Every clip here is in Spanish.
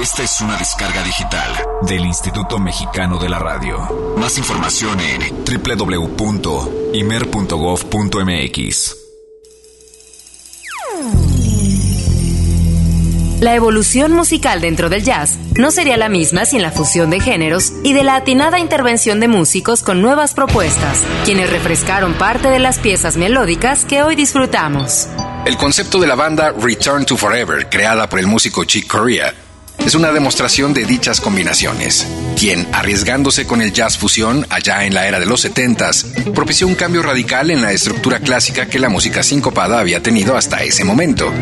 Esta es una descarga digital del Instituto Mexicano de la Radio. Más información en www.imer.gov.mx. La evolución musical dentro del jazz no sería la misma sin la fusión de géneros y de la atinada intervención de músicos con nuevas propuestas, quienes refrescaron parte de las piezas melódicas que hoy disfrutamos. El concepto de la banda Return to Forever, creada por el músico Chick Corea, es una demostración de dichas combinaciones, quien, arriesgándose con el jazz fusión allá en la era de los 70s, propició un cambio radical en la estructura clásica que la música sincopada había tenido hasta ese momento.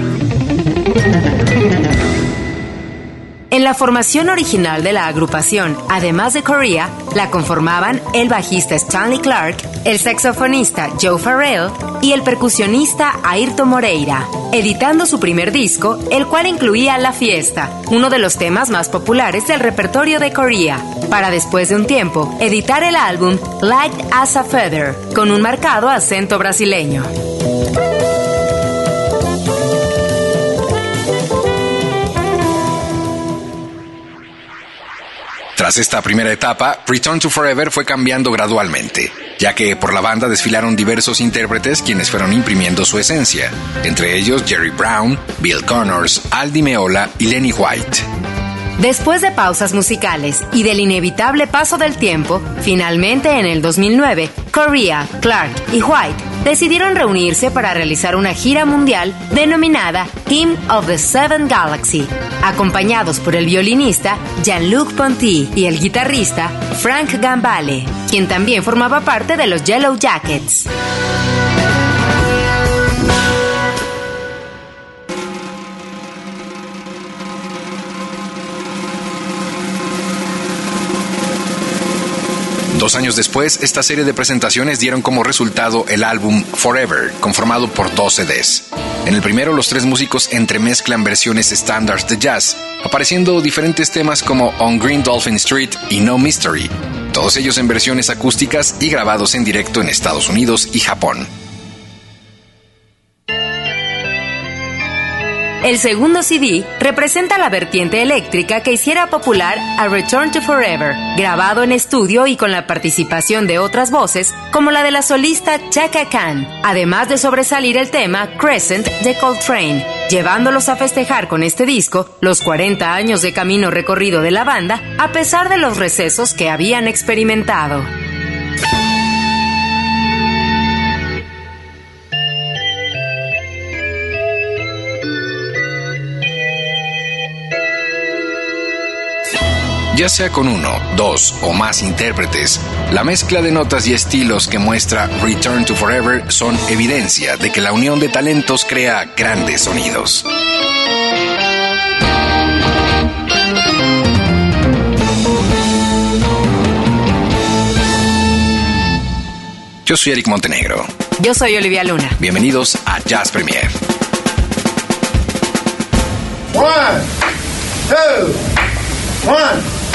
En la formación original de la agrupación, además de Korea, la conformaban el bajista Stanley Clark, el saxofonista Joe Farrell y el percusionista Ayrton Moreira, editando su primer disco, el cual incluía La Fiesta, uno de los temas más populares del repertorio de Korea, para después de un tiempo editar el álbum Light as a Feather, con un marcado acento brasileño. Tras esta primera etapa, Return to Forever fue cambiando gradualmente, ya que por la banda desfilaron diversos intérpretes quienes fueron imprimiendo su esencia, entre ellos Jerry Brown, Bill Connors, Aldi Meola y Lenny White. Después de pausas musicales y del inevitable paso del tiempo, finalmente en el 2009, Correa, Clark y White decidieron reunirse para realizar una gira mundial denominada Team of the Seven Galaxy, acompañados por el violinista Jean-Luc Ponty y el guitarrista Frank Gambale, quien también formaba parte de los Yellow Jackets. Dos años después, esta serie de presentaciones dieron como resultado el álbum Forever, conformado por dos CDs. En el primero, los tres músicos entremezclan versiones estándares de jazz, apareciendo diferentes temas como On Green Dolphin Street y No Mystery, todos ellos en versiones acústicas y grabados en directo en Estados Unidos y Japón. El segundo CD representa la vertiente eléctrica que hiciera popular a Return to Forever, grabado en estudio y con la participación de otras voces, como la de la solista Chaka Khan, además de sobresalir el tema Crescent de Coltrane, llevándolos a festejar con este disco los 40 años de camino recorrido de la banda, a pesar de los recesos que habían experimentado. Ya sea con uno, dos o más intérpretes, la mezcla de notas y estilos que muestra Return to Forever son evidencia de que la unión de talentos crea grandes sonidos. Yo soy Eric Montenegro. Yo soy Olivia Luna. Bienvenidos a Jazz Premier. One, two, one.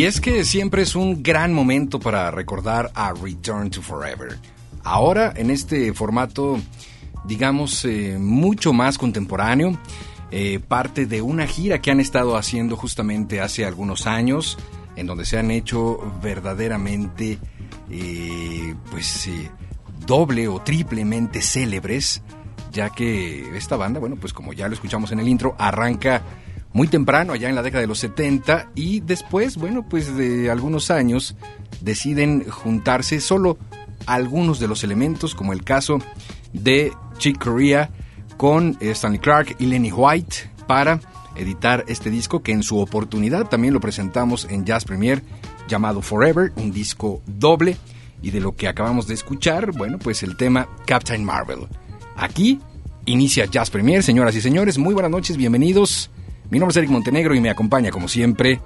Y es que siempre es un gran momento para recordar a Return to Forever. Ahora, en este formato, digamos, eh, mucho más contemporáneo, eh, parte de una gira que han estado haciendo justamente hace algunos años, en donde se han hecho verdaderamente, eh, pues, doble o triplemente célebres, ya que esta banda, bueno, pues como ya lo escuchamos en el intro, arranca muy temprano, allá en la década de los 70, y después, bueno, pues de algunos años, deciden juntarse solo algunos de los elementos, como el caso de Chick Corea con eh, Stanley Clark y Lenny White, para editar este disco que en su oportunidad también lo presentamos en Jazz Premier llamado Forever, un disco doble, y de lo que acabamos de escuchar, bueno, pues el tema Captain Marvel. Aquí inicia Jazz Premier, señoras y señores, muy buenas noches, bienvenidos. Mi nombre es Eric Montenegro y me acompaña, como siempre,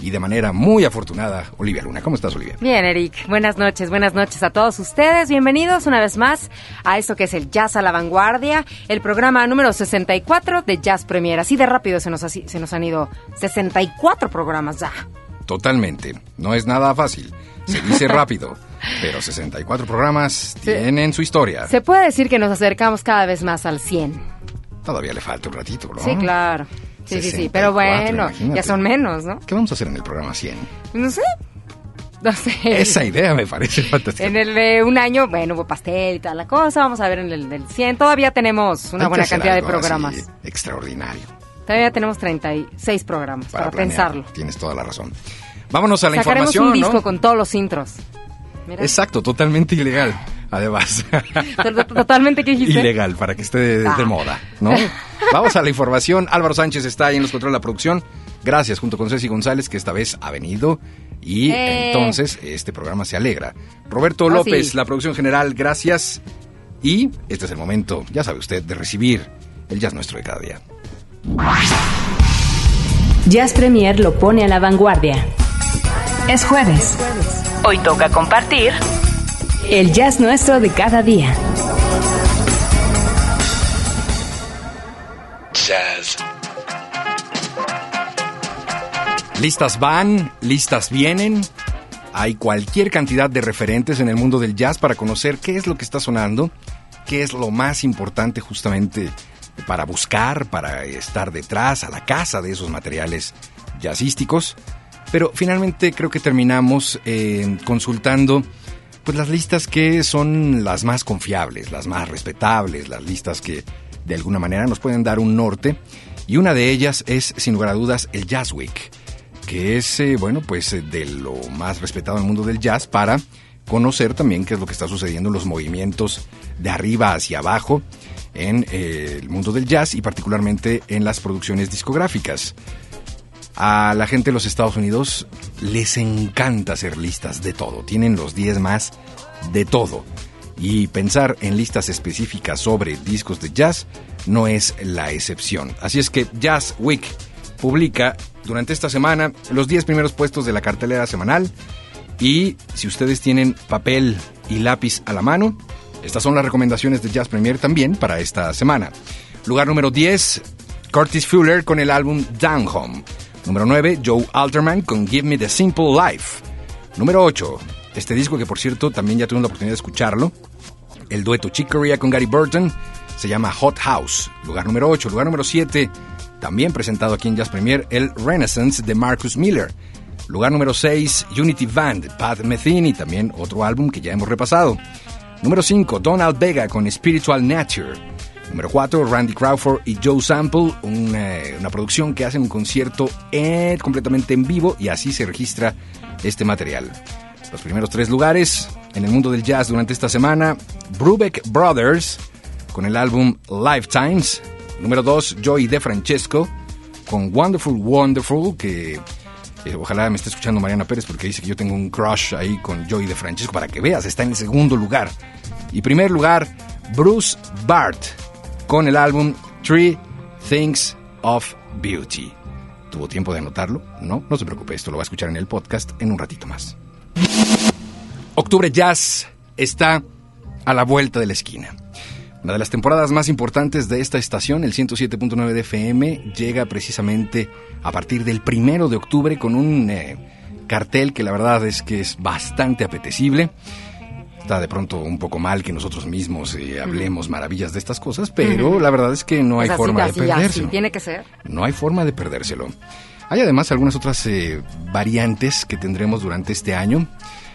y de manera muy afortunada, Olivia Luna. ¿Cómo estás, Olivia? Bien, Eric. Buenas noches, buenas noches a todos ustedes. Bienvenidos una vez más a esto que es el Jazz a la Vanguardia, el programa número 64 de Jazz Premier. Así de rápido se nos, se nos han ido 64 programas ya. Totalmente. No es nada fácil. Se dice rápido. Pero 64 programas tienen su historia. Se puede decir que nos acercamos cada vez más al 100. Todavía le falta un ratito, ¿no? Sí, claro. Sí, sí, sí, pero bueno, ya son menos, ¿no? ¿Qué vamos a hacer en el programa 100? No sé. No sé. Esa idea me parece fantástica. En el de un año, bueno, hubo pastel y toda la cosa. Vamos a ver en el del 100. Todavía tenemos una buena cantidad de programas. extraordinario. Todavía tenemos 36 programas para, pensarlo. Tienes toda la razón. Vámonos a la Sacaremos información. un disco con todos los intros. Exacto, totalmente ilegal, además. Totalmente, ¿qué dijiste? Ilegal, para que esté de, ah. moda, ¿no? Vamos a la información. Álvaro Sánchez está ahí en los controles de la producción. Gracias, junto con Ceci González, que esta vez ha venido. Y eh. entonces este programa se alegra. Roberto oh, López, la producción general, gracias. Y este es el momento, ya sabe usted, de recibir el jazz nuestro de cada día. Jazz Premier lo pone a la vanguardia. Es jueves. Hoy toca compartir el jazz nuestro de cada día. Jazz. Listas van, listas vienen. Hay cualquier cantidad de referentes en el mundo del jazz para conocer qué es lo que está sonando, qué es lo más importante justamente para buscar, para estar detrás, a la casa de esos materiales jazzísticos. Pero finalmente creo que terminamos eh, consultando pues las listas que son las más confiables, las más respetables, las listas que de alguna manera nos pueden dar un norte. Y una de ellas es, sin lugar a dudas, el Jazz Week, que es, eh, bueno, pues eh, de lo más respetado en el mundo del jazz para conocer también qué es lo que está sucediendo en los movimientos de arriba hacia abajo en el mundo del jazz y particularmente en las producciones discográficas. A la gente de los Estados Unidos les encanta hacer listas de todo. Tienen los 10 más de todo. Y pensar en listas específicas sobre discos de jazz no es la excepción. Así es que Jazz Week publica durante esta semana los 10 primeros puestos de la cartelera semanal. Y si ustedes tienen papel y lápiz a la mano, estas son las recomendaciones de Jazz Premier también para esta semana. Lugar número 10, Curtis Fuller con el álbum Down Home. Número 9, Joe Alterman con Give Me the Simple Life. Número 8, este disco que por cierto también ya tuve la oportunidad de escucharlo. El dueto Chick Corea con Gary Burton se llama Hot House. Lugar número 8. Lugar número 7, también presentado aquí en Jazz Premier, el Renaissance de Marcus Miller. Lugar número 6, Unity Band, Pat Metheny, también otro álbum que ya hemos repasado. Número 5, Donald Vega con Spiritual Nature. Número 4, Randy Crawford y Joe Sample, una, producción que hacen un concierto eh, completamente en vivo y así se registra este material. Los primeros tres lugares en el mundo del jazz durante esta semana, Brubeck Brothers con el álbum Lifetimes. Número 2, Joey De Francesco con Wonderful Wonderful, que eh, ojalá me esté escuchando Mariana Pérez porque dice que yo tengo un crush ahí con Joey De Francesco para que veas, está en el segundo lugar. Y primer lugar, Bruce Bart con el álbum Three Things of Beauty. ¿Tuvo tiempo de anotarlo? No, no se preocupe, esto lo va a escuchar en el podcast en un ratito más. Octubre Jazz está a la vuelta de la esquina. Una de las temporadas más importantes de esta estación, el 107.9 de FM, llega precisamente a partir del primero de octubre con un eh, cartel que la verdad es que es bastante apetecible. Está de pronto un poco mal que nosotros mismos eh, hablemos maravillas de estas cosas, pero la verdad es que no hay así, forma así, de así perdérselo. tiene que ser. No hay forma de perdérselo. Hay además algunas otras eh, variantes que tendremos durante este año,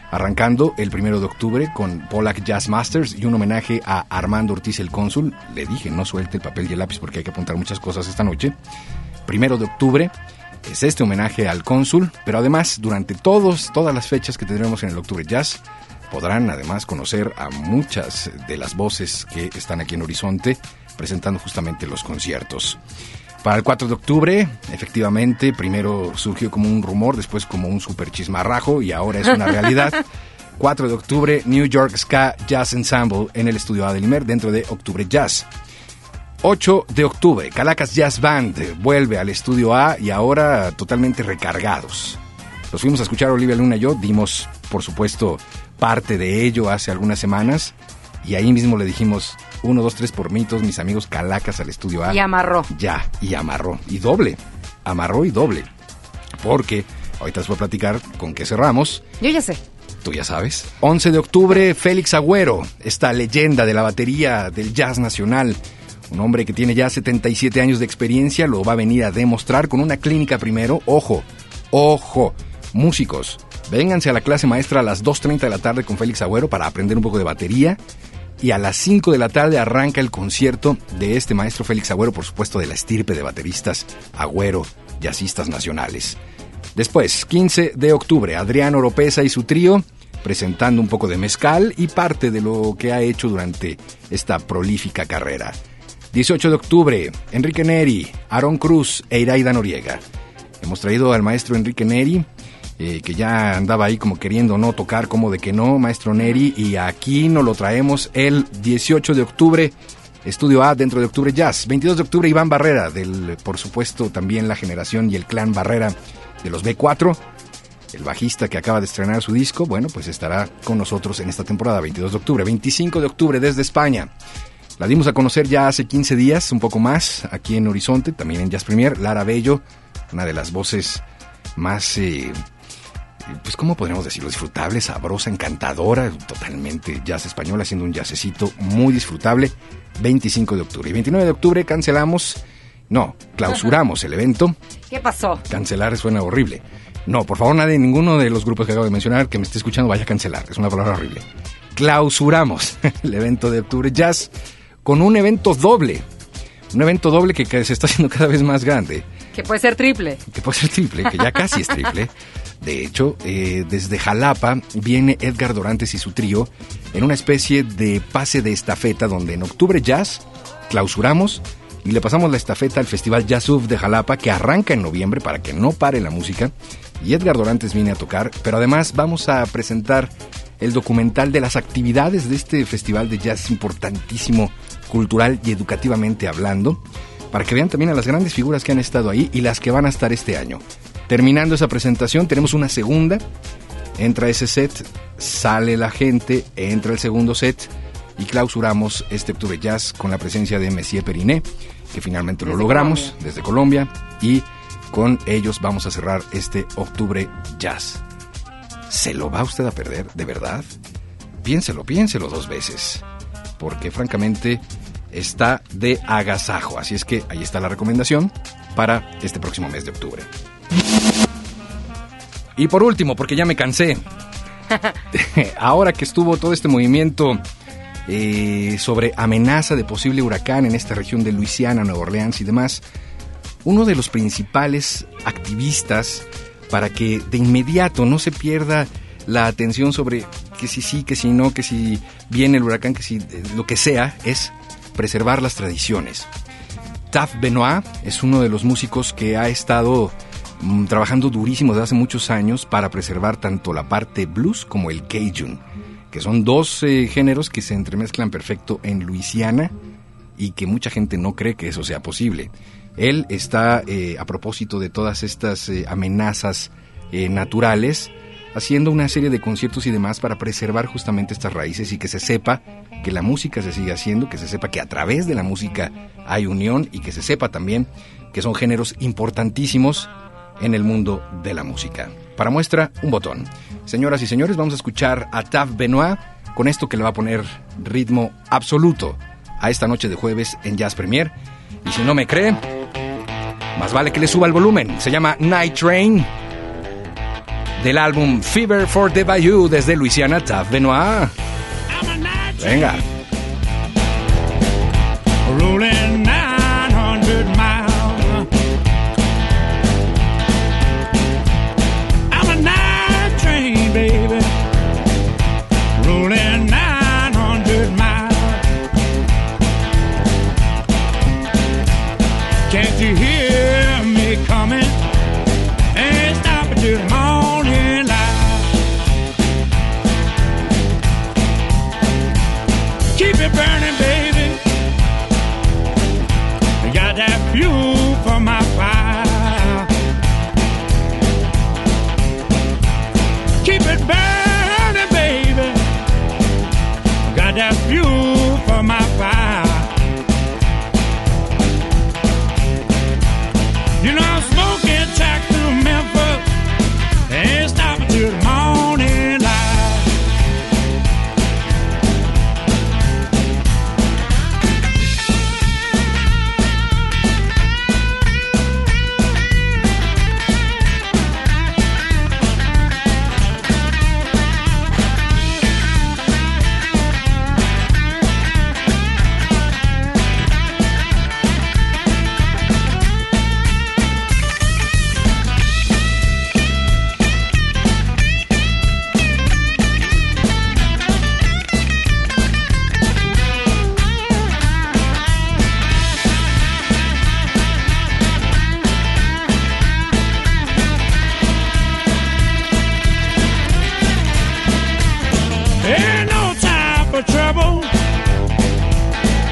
arrancando el primero de octubre con Pollack Jazz Masters y un homenaje a Armando Ortiz el cónsul. Le dije, no suelte el papel y el lápiz porque hay que apuntar muchas cosas esta noche. Primero de octubre es este homenaje al cónsul, pero además durante todos, todas las fechas que tendremos en el Octubre Jazz, podrán además conocer a muchas de las voces que están aquí en Horizonte presentando justamente los conciertos. Para el 4 de octubre, efectivamente, primero surgió como un rumor, después como un super chismarrajo y ahora es una realidad. 4 de octubre, New York Ska Jazz Ensemble en el estudio Adelimer dentro de Octubre Jazz. 8 de octubre, Calacas Jazz Band vuelve al estudio A y ahora totalmente recargados. Los fuimos a escuchar Olivia Luna y yo, dimos por supuesto parte de ello hace algunas semanas y ahí mismo le dijimos 1, 2, 3 por mí, todos mis amigos Calacas al estudio A. Y amarró. Ya, y amarró. Y doble. Amarró y doble. Porque ahorita les voy a platicar con qué cerramos. Yo ya sé. Tú ya sabes. 11 de octubre, Félix Agüero, esta leyenda de la batería del jazz nacional. Un hombre que tiene ya 77 años de experiencia, lo va a venir a demostrar con una clínica primero. Ojo, ojo, músicos, vénganse a la clase maestra a las 2.30 de la tarde con Félix Agüero para aprender un poco de batería. Y a las 5 de la tarde arranca el concierto de este maestro Félix Agüero, por supuesto de la estirpe de bateristas Agüero, jazzistas nacionales. Después, 15 de octubre, Adrián Oropesa y su trío presentando un poco de mezcal y parte de lo que ha hecho durante esta prolífica carrera. 18 de octubre, Enrique Neri, Aaron Cruz e Iraida Noriega. Hemos traído al maestro Enrique Neri, eh, que ya andaba ahí como queriendo no tocar, como de que no, maestro Neri, y aquí nos lo traemos el 18 de octubre, Estudio A dentro de Octubre Jazz. 22 de octubre, Iván Barrera, del, por supuesto, también la generación y el clan Barrera de los B4. El bajista que acaba de estrenar su disco, bueno, pues estará con nosotros en esta temporada, 22 de octubre. 25 de octubre desde España. La dimos a conocer ya hace 15 días, un poco más, aquí en Horizonte, también en Jazz Premier. Lara Bello, una de las voces más, eh, pues, ¿cómo podríamos decirlo? Disfrutable, sabrosa, encantadora, totalmente jazz español, haciendo un jazzecito muy disfrutable. 25 de octubre. Y 29 de octubre cancelamos, no, clausuramos el evento. ¿Qué pasó? Cancelar suena horrible. No, por favor, nadie, ninguno de los grupos que acabo de mencionar que me esté escuchando vaya a cancelar. Es una palabra horrible. Clausuramos el evento de Octubre Jazz con un evento doble. Un evento doble que se está haciendo cada vez más grande. Que puede ser triple. Que puede ser triple, que ya casi es triple. De hecho, eh, desde Jalapa viene Edgar Dorantes y su trío en una especie de pase de estafeta donde en Octubre Jazz clausuramos y le pasamos la estafeta al Festival Jazz Uf de Jalapa que arranca en noviembre para que no pare la música. Y Edgar Dorantes viene a tocar, pero además vamos a presentar el documental de las actividades de este festival de jazz importantísimo, cultural y educativamente hablando, para que vean también a las grandes figuras que han estado ahí y las que van a estar este año. Terminando esa presentación, tenemos una segunda. Entra ese set, sale la gente, entra el segundo set y clausuramos este Octubre Jazz con la presencia de Messier Periné, que finalmente lo logramos Colombia. desde Colombia y con ellos vamos a cerrar este Octubre Jazz. ¿Se lo va usted a perder, de verdad? Piénselo, piénselo dos veces, porque francamente está de agasajo, así es que ahí está la recomendación para este próximo mes de octubre. Y por último, porque ya me cansé, ahora que estuvo todo este movimiento eh, sobre amenaza de posible huracán en esta región de Luisiana, Nueva Orleans y demás, uno de los principales activistas para que de inmediato no se pierda la atención sobre que si sí, que si no, que si viene el huracán, que si eh, lo que sea, es preservar las tradiciones. Taf Benoit es uno de los músicos que ha estado mm, trabajando durísimo desde hace muchos años para preservar tanto la parte blues como el Cajun, que son dos eh, géneros que se entremezclan perfecto en Luisiana y que mucha gente no cree que eso sea posible. Él está, eh, a propósito de todas estas eh, amenazas naturales, haciendo una serie de conciertos y demás para preservar justamente estas raíces y que se sepa que la música se sigue haciendo, que se sepa que a través de la música hay unión y que se sepa también que son géneros importantísimos en el mundo de la música. Para muestra, un botón. Señoras y señores, vamos a escuchar a Tav Benoit con esto que le va a poner ritmo absoluto a esta noche de jueves en Jazz Premier. Y si no me cree, más vale que le suba el volumen. Se llama Night Train del álbum Fever for the Bayou desde Luisiana, Tav Benoit. Venga. rolling 900 miles. I'm a night train, baby, rolling 900 miles. Can't you hear me coming?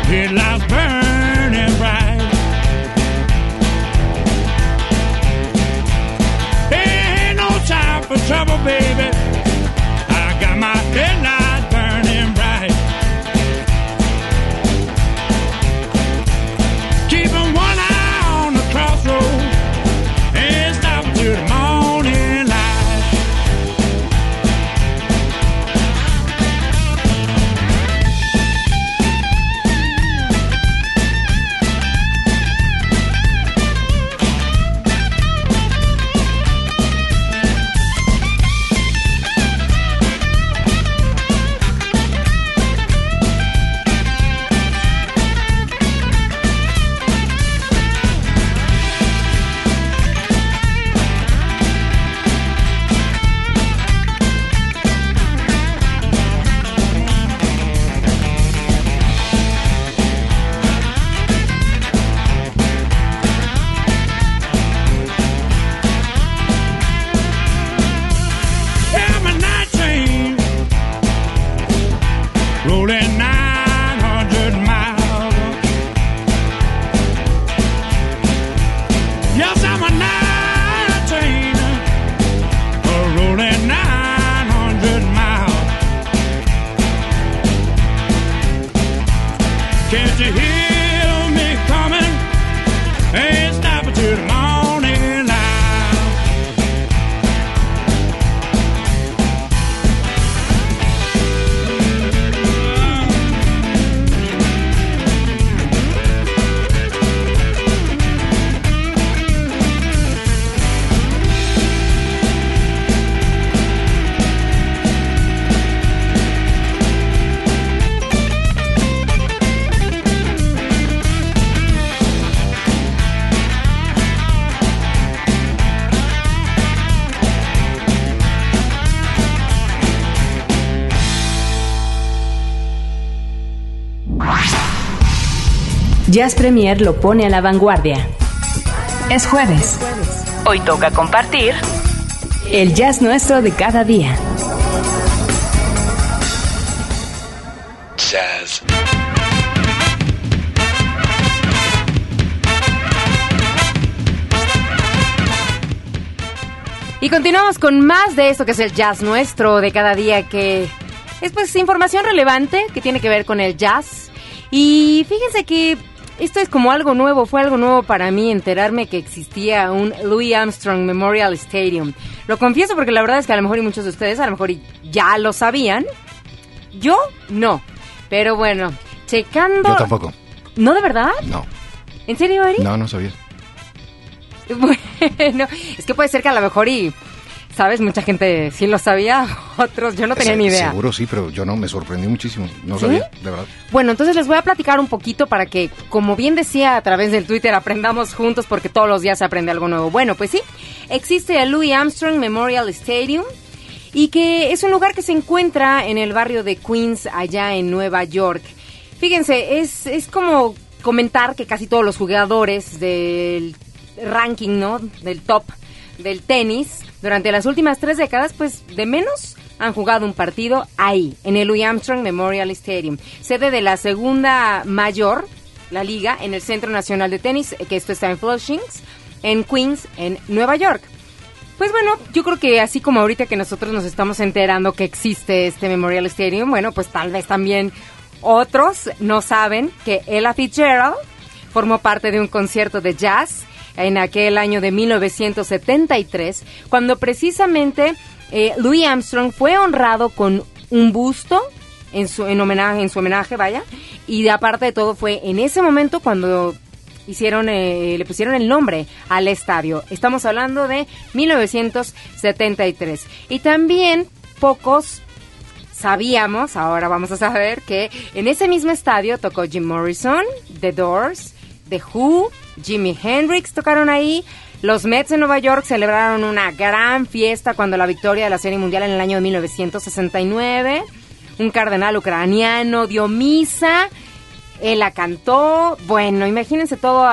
Headlights burning bright. Ain't no time for trouble, baby. Can't you hear Jazz Premier lo pone a la vanguardia. Es jueves. Hoy toca compartir el jazz nuestro de cada día. Jazz. Y continuamos con más de esto que es el jazz nuestro de cada día, que es pues información relevante que tiene que ver con el jazz. Y fíjense que esto es como algo nuevo, fue algo nuevo para mí enterarme que existía un Louis Armstrong Memorial Stadium. Lo confieso porque la verdad es que a lo mejor y muchos de ustedes a lo mejor y ya lo sabían. Yo no. Pero bueno, checando... Yo tampoco. ¿No de verdad? No. ¿En serio, Eric? No, no sabía. Bueno, es que puede ser que a lo mejor y... ¿Sabes? Mucha gente sí lo sabía, otros yo no tenía Se- ni idea. Seguro sí, pero yo no, me sorprendió muchísimo. No ¿Sí? sabía, de verdad. Bueno, entonces les voy a platicar un poquito para que, como bien decía a través del Twitter, aprendamos juntos porque todos los días se aprende algo nuevo. Bueno, pues sí, existe el Louis Armstrong Memorial Stadium y que es un lugar que se encuentra en el barrio de Queens, allá en Nueva York. Fíjense, es, es como comentar que casi todos los jugadores del ranking, ¿no? Del top del tenis durante las últimas tres décadas, pues de menos han jugado un partido ahí, en el Louis Armstrong Memorial Stadium, sede de la segunda mayor, la liga, en el Centro Nacional de Tenis, que esto está en Flushing, en Queens, en Nueva York. Pues bueno, yo creo que así como ahorita que nosotros nos estamos enterando que existe este Memorial Stadium, bueno, pues tal vez también otros no saben que Ella Fitzgerald formó parte de un concierto de jazz en aquel año de 1973, cuando precisamente eh, Louis Armstrong fue honrado con un busto en su en homenaje en su homenaje, vaya, y de aparte de todo fue en ese momento cuando hicieron eh, le pusieron el nombre al estadio. Estamos hablando de 1973. Y también pocos sabíamos, ahora vamos a saber que en ese mismo estadio tocó Jim Morrison, The Doors, The Who, Jimi Hendrix tocaron ahí. Los Mets de Nueva York celebraron una gran fiesta cuando la victoria de la Serie Mundial en el año de 1969. Un cardenal ucraniano dio misa, él la cantó. Bueno, imagínense todo,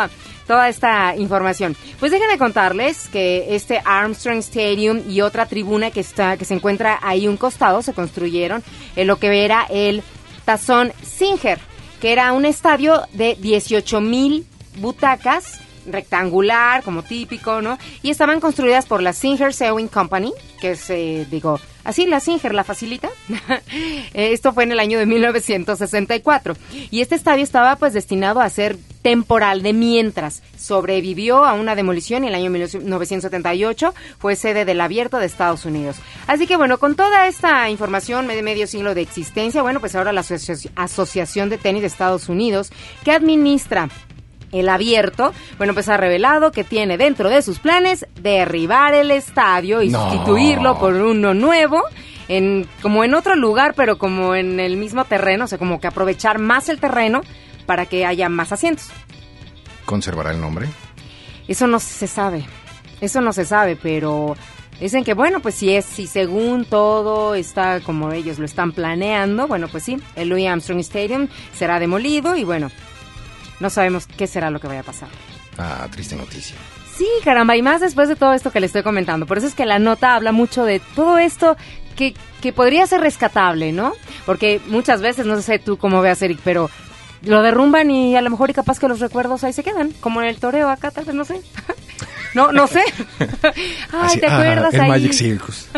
toda esta información. Pues déjenme contarles que este Armstrong Stadium y otra tribuna que está que se encuentra ahí un costado se construyeron en lo que era el Tazón Singer, que era un estadio de 18 mil butacas rectangular, como típico, ¿no? Y estaban construidas por la Singer Sewing Company, que es, eh, digo, así la Singer la facilita. Eh, Esto fue en el año de 1964. Y este estadio estaba pues destinado a ser temporal de mientras. Sobrevivió a una demolición y en el año 1978 fue sede del abierto de Estados Unidos. Así que bueno, con toda esta información de medio siglo de existencia, bueno, pues ahora la Asoci- Asociación de Tenis de Estados Unidos, que administra el abierto, bueno, pues ha revelado que tiene dentro de sus planes derribar el estadio y No. sustituirlo por uno nuevo, en, como en otro lugar, pero como en el mismo terreno, o sea, como que aprovechar más el terreno para que haya más asientos. ¿Conservará el nombre? Eso no se sabe, eso no se sabe, pero dicen que bueno, pues si es, si según todo está como ellos lo están planeando, bueno, pues sí, el Louis Armstrong Stadium será demolido y bueno, no sabemos qué será lo que vaya a pasar. Ah, triste noticia. Sí, caramba, y más después de todo esto que le estoy comentando. Por eso es que la nota habla mucho de todo esto que, que podría ser rescatable, ¿no? Porque muchas veces, no sé tú cómo veas, Eric, pero lo derrumban y a lo mejor y capaz que los recuerdos ahí se quedan, como en el toreo acá, tal vez, no sé. no, no sé. Ay, Así, ¿te ah, acuerdas en ahí? Magic Circus.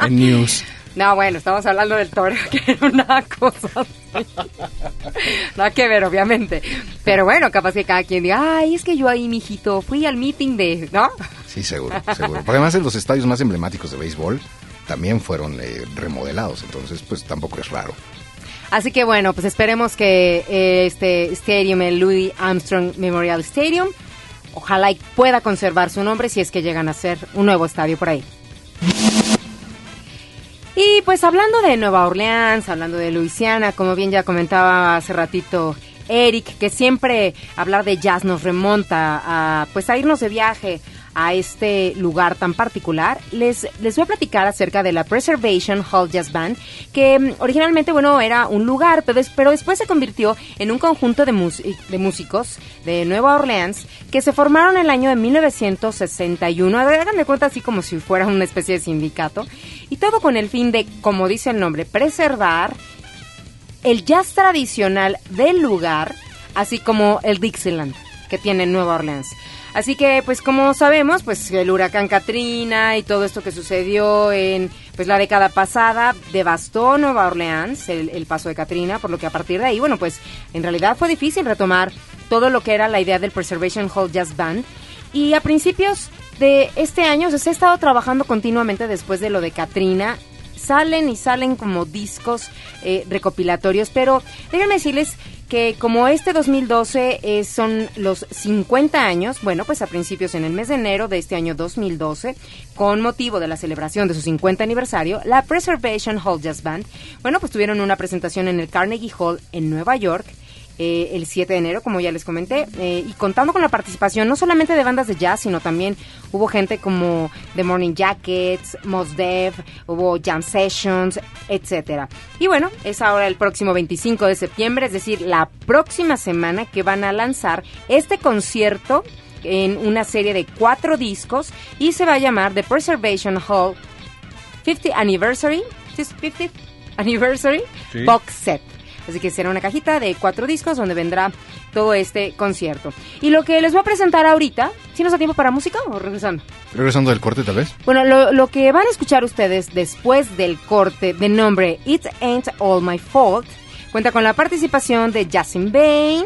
en News. No, bueno, estamos hablando del toreo, que era una cosa así. Nada que ver, obviamente. Pero bueno, capaz que cada quien diga, ay, es que yo ahí, mijito, fui al meeting de, ¿no? Sí, seguro, seguro. Porque además en los estadios más emblemáticos de béisbol también fueron eh, remodelados, entonces pues tampoco es raro. Así que bueno, pues esperemos que eh, este stadium, el Louis Armstrong Memorial Stadium, ojalá y pueda conservar su nombre si es que llegan a ser un nuevo estadio por ahí. Y pues hablando de Nueva Orleans, hablando de Luisiana, como bien ya comentaba hace ratito Eric, que siempre hablar de jazz nos remonta a pues a irnos de viaje a este lugar tan particular, les, les voy a platicar acerca de la Preservation Hall Jazz Band, que mm, originalmente, bueno, era un lugar, pero, pero después se convirtió en un conjunto de, de músicos de Nueva Orleans que se formaron en el año de 1961. A ver, Háganme cuenta así como si fuera una especie de sindicato. Y todo con el fin de, como dice el nombre, preservar el jazz tradicional del lugar, así como el Dixieland que tiene Nueva Orleans. Así que, pues como sabemos, pues el huracán Katrina y todo esto que sucedió en pues la década pasada devastó Nueva Orleans, el, paso de Katrina, por lo que a partir de ahí, bueno, pues en realidad fue difícil retomar todo lo que era la idea del Preservation Hall Jazz Band. Y a principios de este año o sea, se ha estado trabajando continuamente después de lo de Katrina. Salen y salen como discos eh, recopilatorios, pero déjenme decirles que como este 2012 eh, son los 50 años, bueno, pues a principios en el mes de enero de este año 2012, con motivo de la celebración de su 50 aniversario, la Preservation Hall Jazz Band, bueno, pues tuvieron una presentación en el Carnegie Hall en Nueva York eh, el 7 de enero, como ya les comenté, eh, y contando con la participación no solamente de bandas de jazz, sino también hubo gente como The Morning Jackets, Mos Def, hubo jam sessions, etcétera. Y bueno, es ahora el próximo 25 de septiembre, es decir, la próxima semana que van a lanzar este concierto en una serie de cuatro discos y se va a llamar The Preservation Hall 50 Anniversary, 50th Anniversary Box Set. Así que será una cajita de cuatro discos donde vendrá todo este concierto. Y lo que les voy a presentar ahorita, si nos da tiempo para música o regresando? Regresando del corte, tal vez. Bueno, lo, lo que van a escuchar ustedes después del corte de nombre It Ain't All My Fault cuenta con la participación de Justin Bain,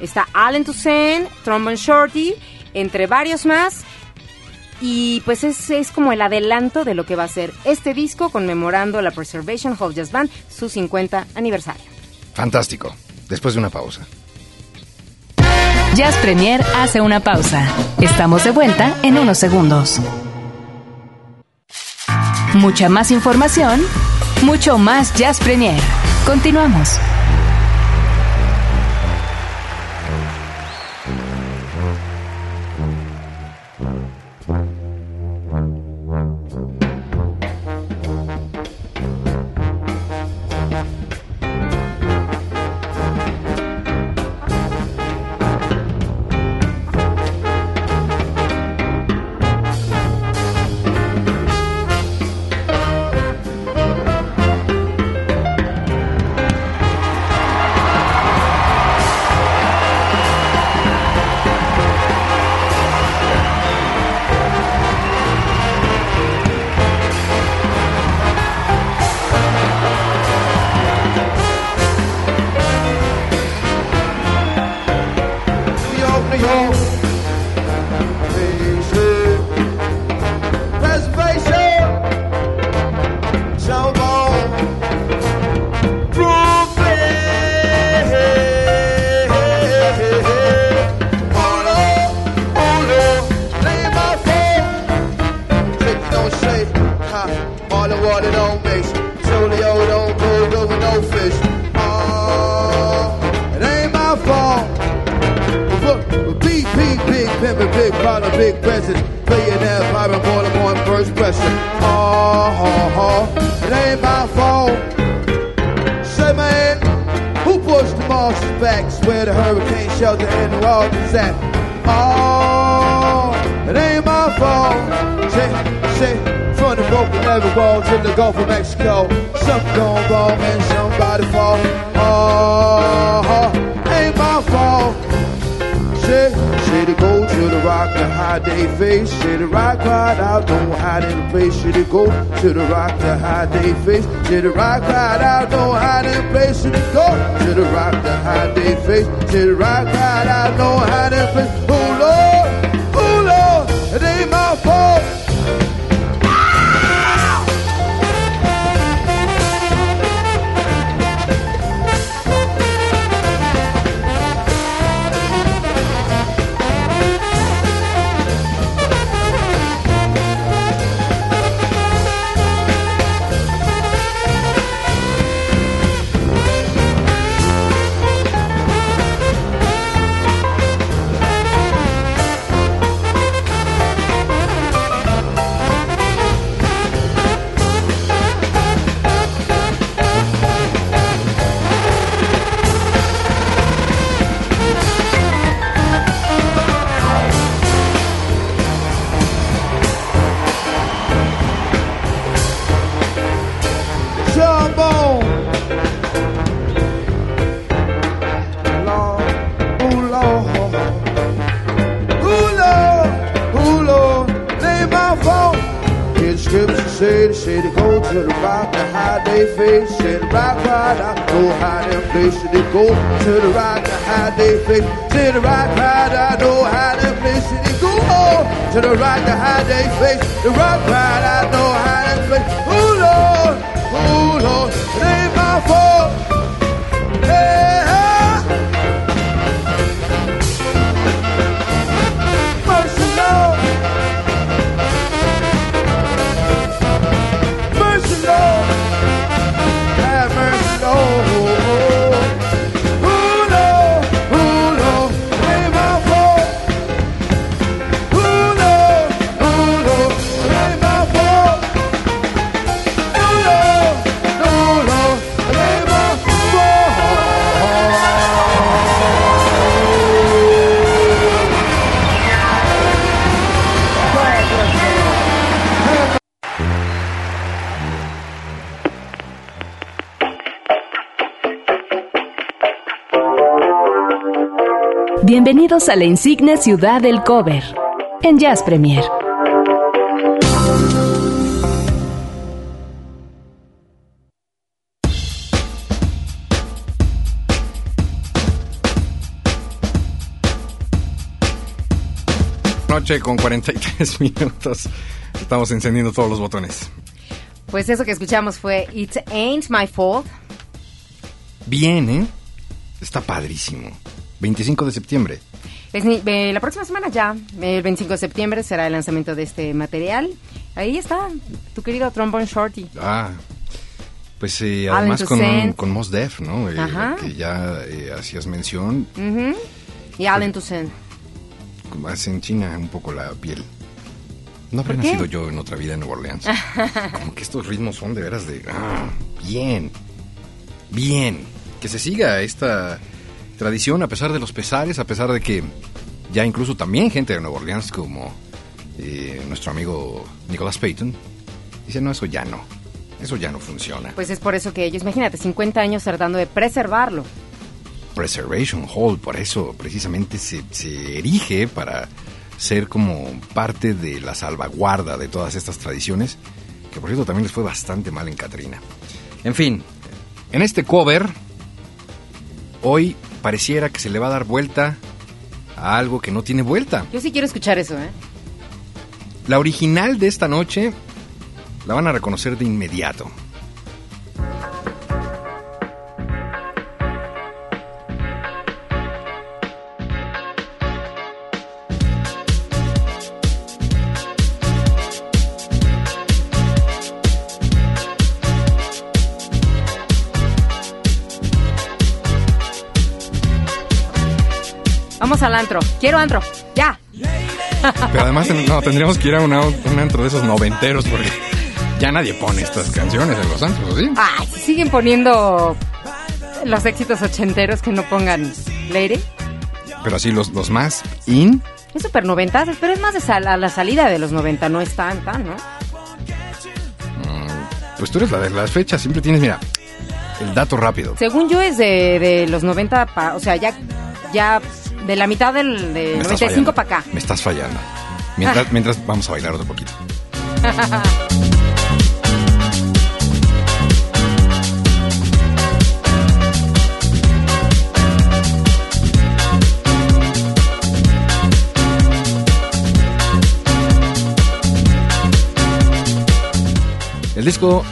está Alan Toussaint, Trombone Shorty, entre varios más. Y pues es, es como el adelanto de lo que va a ser este disco conmemorando la Preservation Hall Jazz Band, su 50 aniversario. Fantástico. Después de una pausa. Jazz Premier hace una pausa. Estamos de vuelta en unos segundos. Mucha más información, mucho más Jazz Premier. Continuamos. Water don't mix. Petroleum don't fish. Big pimpin', big problem, big president. Billionaire, poppin' more than one first pressure. Oh, oh, oh, it ain't my fault. Say, man, who pushed the monsters back? Where the hurricane shelter and the rock is at? Oh, it ain't my fault. Say, say, from the broken level wall to the Gulf of Mexico. Something gone wrong and somebody fall. Oh, ain't my fault. Say, say to go to the rock to hide their face. The rock cried out, don't hide in a place. Say to go to the rock to hide their face. The rock cried out, don't hide in a place. Say to go to the rock to hide their face. The rock cried out, don't hide in a place. Bienvenidos a la insigne ciudad del cover en Jazz Premier. Noche con 43 minutos. Estamos encendiendo todos los botones. Pues eso que escuchamos fue It Ain't My Fault. Bien, ¿eh? Está padrísimo. 25 de septiembre. Es ni- eh, la próxima semana ya, el 25 de septiembre, será el lanzamiento de este material. Ahí está, tu querido Trombone Shorty. Ah, pues eh, además con, Mos Def, ¿no? Eh, Ajá. que ya eh, hacías mención. Ujú. Y Allen Toussaint. como hace en China un poco la piel. No ¿Por habré nacido yo en otra vida en Nueva Orleans. Como que estos ritmos son de veras de... ah, bien, bien. Que se siga esta tradición a pesar de los pesares, a pesar de que ya incluso también gente de Nueva Orleans como eh, nuestro amigo Nicholas Payton dice, no, eso ya no. Eso ya no funciona. Pues es por eso que ellos, imagínate, 50 años tratando de preservarlo. Preservation Hall, por eso precisamente se, se erige para ser como parte de la salvaguarda de todas estas tradiciones, que por cierto también les fue bastante mal en Catrina. En fin, en este cover, hoy pareciera que se le va a dar vuelta a algo que no tiene vuelta. Yo sí quiero escuchar eso, ¿eh? La original de esta noche la van a reconocer de inmediato. Al antro. Quiero antro. Ya. Pero además no, tendríamos que ir a una- un antro de esos noventeros porque ya nadie pone estas canciones en los antros, ¿sí? Ay, si siguen poniendo los éxitos ochenteros que no pongan Lady. Pero así los, los más in, Es súper noventas, pero es más de sal- a la salida de los 90, no es tan, tan, ¿no? pues tú eres la de las fechas, siempre tienes, mira, el dato rápido. Según yo es de, de los 90, pa- o sea, ya, ya de la mitad del de Me estás 95 fallando. para acá. Me estás fallando. Mientras, mientras vamos a bailar otro poquito. El disco,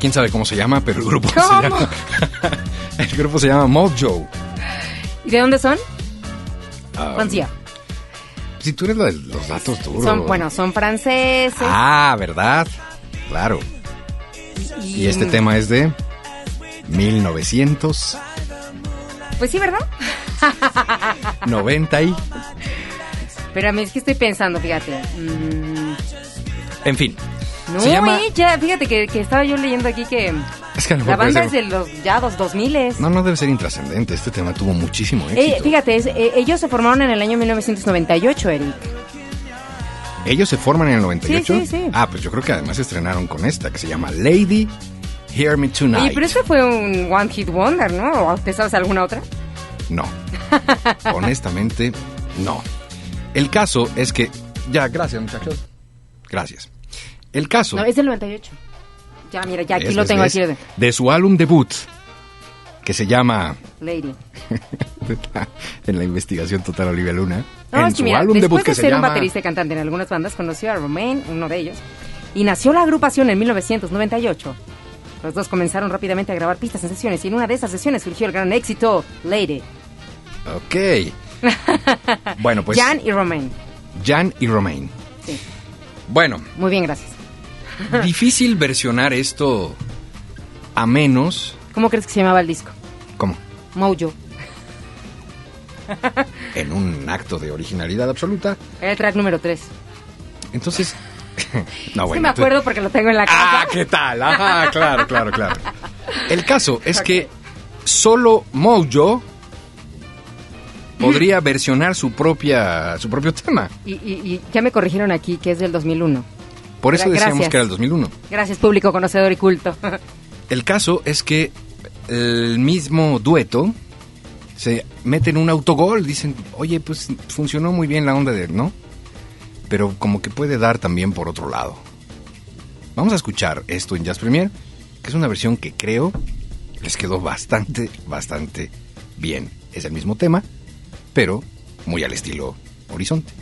quién sabe cómo se llama, pero el grupo se llama. el grupo se llama Mojo. ¿Y de dónde son? Ah, Francia. Si tú eres de los datos duros. Son, bueno, son franceses. Ah, ¿verdad? Claro. Y este tema es de 1990 Pues sí, ¿verdad? y... Pero a mí es que estoy pensando, fíjate. mm, En fin. No, Se llama- eh, ya, fíjate que, que estaba yo leyendo aquí que Es que a lo la mejor banda es de los ya dos 2000 No, no debe ser intrascendente. Este tema tuvo muchísimo éxito. Eh, fíjate, es- eh, ellos se formaron en el año 1998, Eric. ¿Ellos se forman en el 98? Sí, sí, sí. Ah, pues yo creo que además estrenaron con esta, que se llama Lady Hear Me Tonight. Oye, pero este fue un One Hit Wonder, ¿no? ¿O ¿Te sabes alguna otra? No. Honestamente, no. El caso es que... Ya, gracias muchachos. Gracias. El caso. No, es del 98. Ya, mira, ya aquí ¿ves, lo tengo ves? aquí. De su álbum debut, que se llama Lady. en la investigación total Olivia Luna. No, en es que su mira, álbum debut que de se ser un llama baterista y cantante en algunas bandas, conoció a Romain, uno de ellos, y nació la agrupación en 1998. Los dos comenzaron rápidamente a grabar pistas en sesiones y en una de esas sesiones surgió el gran éxito Lady. Ok. bueno, pues Jan y Romain. Jan y Romain. Sí. Bueno, Muy bien, gracias. difícil versionar esto a menos. ¿Cómo crees que se llamaba el disco? ¿Cómo? Mojo. En un acto de originalidad absoluta. Era el track número 3. Entonces. no, sí bueno. me acuerdo porque lo tengo en la casa. Ah, ¿qué tal? Ajá, claro, claro, claro. El caso es que solo Mojo podría versionar su propia su propio tema. Y, y- y ya me corrigieron aquí que es del 2001. Por eso decíamos que era el 2001. Gracias, público conocedor y culto. El caso es que el mismo dueto se mete en un autogol. Dicen, oye, pues funcionó muy bien la onda de, ¿no? Pero como que puede dar también por otro lado. Vamos a escuchar esto en Jazz Premier, que es una versión que creo les quedó bastante, bastante bien. Es el mismo tema, pero muy al estilo Horizonte.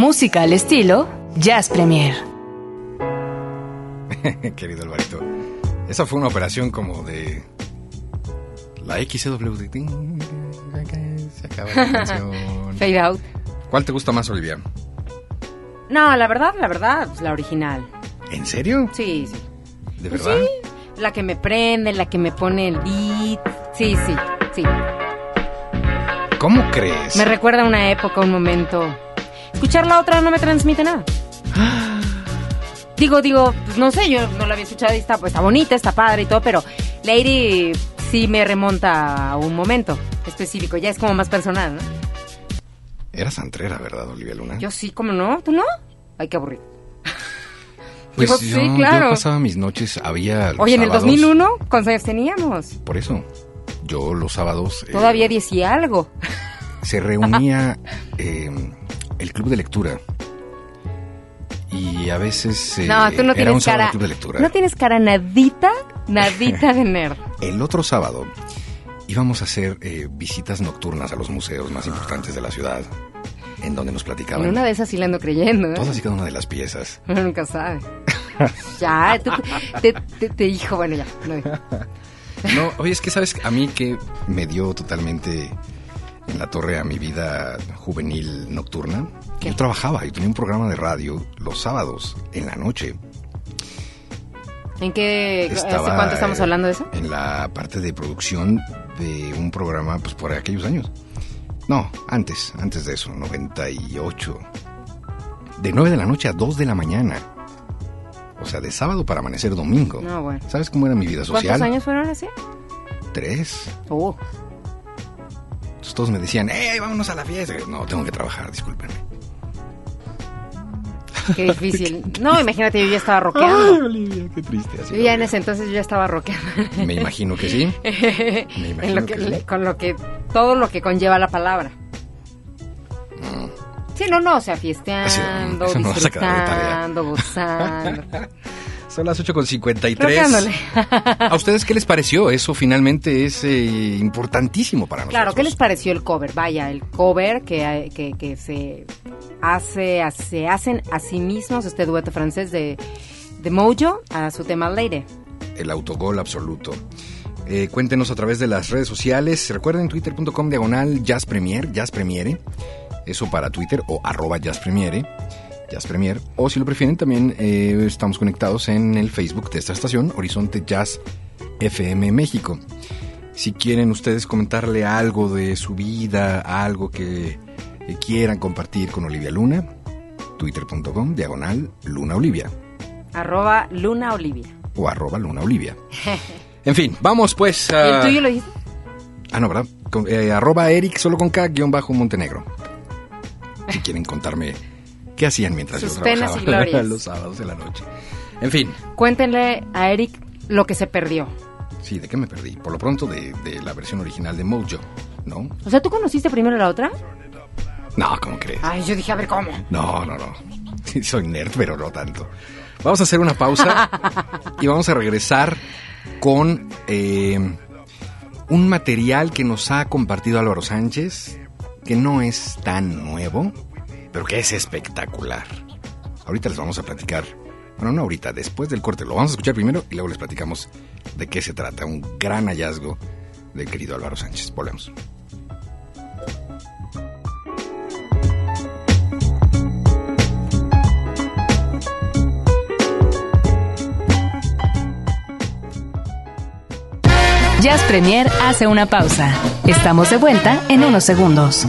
Música al estilo Jazz Premier. Querido Alvarito. Esa fue una operación como de. La XW. Se acaba la canción. Fade out. ¿Cuál te gusta más, Olivia? No, la verdad, la verdad, pues, la original. ¿En serio? Sí, sí. ¿De Pues verdad? sí. La que me prende, la que me pone el beat. Sí, sí, sí. ¿Cómo crees? Me recuerda a una época, un momento. Escuchar la otra no me transmite nada. Digo, digo, pues no sé, yo no la había escuchado y está, pues, está bonita, está padre y todo, pero Lady sí me remonta a un momento específico, ya es como más personal, ¿no? Era santrera, ¿verdad, Olivia Luna? Yo sí, ¿cómo no? ¿Tú no? Ay, qué aburrido. pues yo- sí, claro. yo pasaba mis noches, había los Oye, en el sábados- 2001, ¿cuántos años teníamos? Por eso, yo los sábados... eh, Todavía 10 y algo. se reunía eh, el club de lectura. Y a veces eh, no, tú no era un tienes sábado cara. club de lectura. No tienes cara nadita, nadita de nerd. El otro sábado íbamos a hacer eh, visitas nocturnas a los museos más importantes de la ciudad, en donde nos En platicaban una de esas sí la ando creyendo, ¿eh? todas y cada una de las piezas. Uno nunca sabe. ya, tú, te, te, te dijo, bueno, ya. no. No, oye, es que sabes, a mí que me dio totalmente en la torre a mi vida juvenil nocturna. ¿Qué? Yo trabajaba, yo tenía un programa de radio los sábados en la noche. ¿En qué? ¿Hace Estaba, cuánto estamos hablando de eso? En la parte de producción de un programa, pues por aquellos años. No, antes, antes de eso, 98. De 9 de la noche a 2 de la mañana. O sea, de sábado para amanecer domingo. No, bueno. ¿Sabes cómo era mi vida social? ¿Cuántos años fueron así? Tres. Oh, Entonces todos me decían, ¡eh, vámonos a la fiesta! No, tengo que trabajar, discúlpenme. qué difícil. No, imagínate, yo ya estaba rockeando. Olivia, qué triste. Yo ya en ese entonces yo ya estaba rockeando. Me imagino que sí. Me imagino En lo que, que sí. con lo que, todo lo que conlleva la palabra. Sí, no, no, o sea, fiesteando, tarea. disfrutando, gozando. Son las 8.53. Rockeándole. ¿A ustedes qué les pareció? Eso finalmente es eh, importantísimo para nosotros. Claro, ¿qué les pareció el cover? Vaya, el cover que, que, que se hace, se hacen a sí mismos este dueto francés de, de Mojo a su tema Lady. El autogol absoluto. Eh, cuéntenos a través de las redes sociales. Recuerden twitter.com diagonal Jazz Premier, Jazz Premiere. Eso para Twitter o arroba Jazz Premiere. Jazz Premier. O si lo prefieren, también eh, estamos conectados en el Facebook de esta estación, Horizonte Jazz FM México. Si quieren ustedes comentarle algo de su vida, algo que eh, quieran compartir con Olivia Luna, twitter.com diagonal Luna Olivia Arroba Luna Olivia. o arroba Luna Olivia. En fin, vamos pues a... ¿El tuyo lo dijiste? Ah, no, ¿verdad? Con- eh, arroba Eric solo con K guion bajo Montenegro. Si quieren contarme qué hacían mientras Sus yo penas trabajaba y glorias. los sábados de la noche. En fin, Cuéntenle a Eric lo que se perdió. sí, ¿de qué me perdí? Por lo pronto de, de la versión original de Mojo, ¿no? O sea, ¿tú conociste primero la otra? No, ¿cómo crees? Ay, yo dije, a ver, ¿cómo? No, no, no. Soy nerd, pero no tanto. Vamos a hacer una pausa y vamos a regresar con eh, un material que nos ha compartido Álvaro Sánchez, que no es tan nuevo, pero que es espectacular. Ahorita les vamos a platicar, bueno, no ahorita, después del corte, lo vamos a escuchar primero y luego les platicamos de qué se trata. Un gran hallazgo del querido Álvaro Sánchez. Volvemos. Jazz Premier hace una pausa. Estamos de vuelta en unos segundos.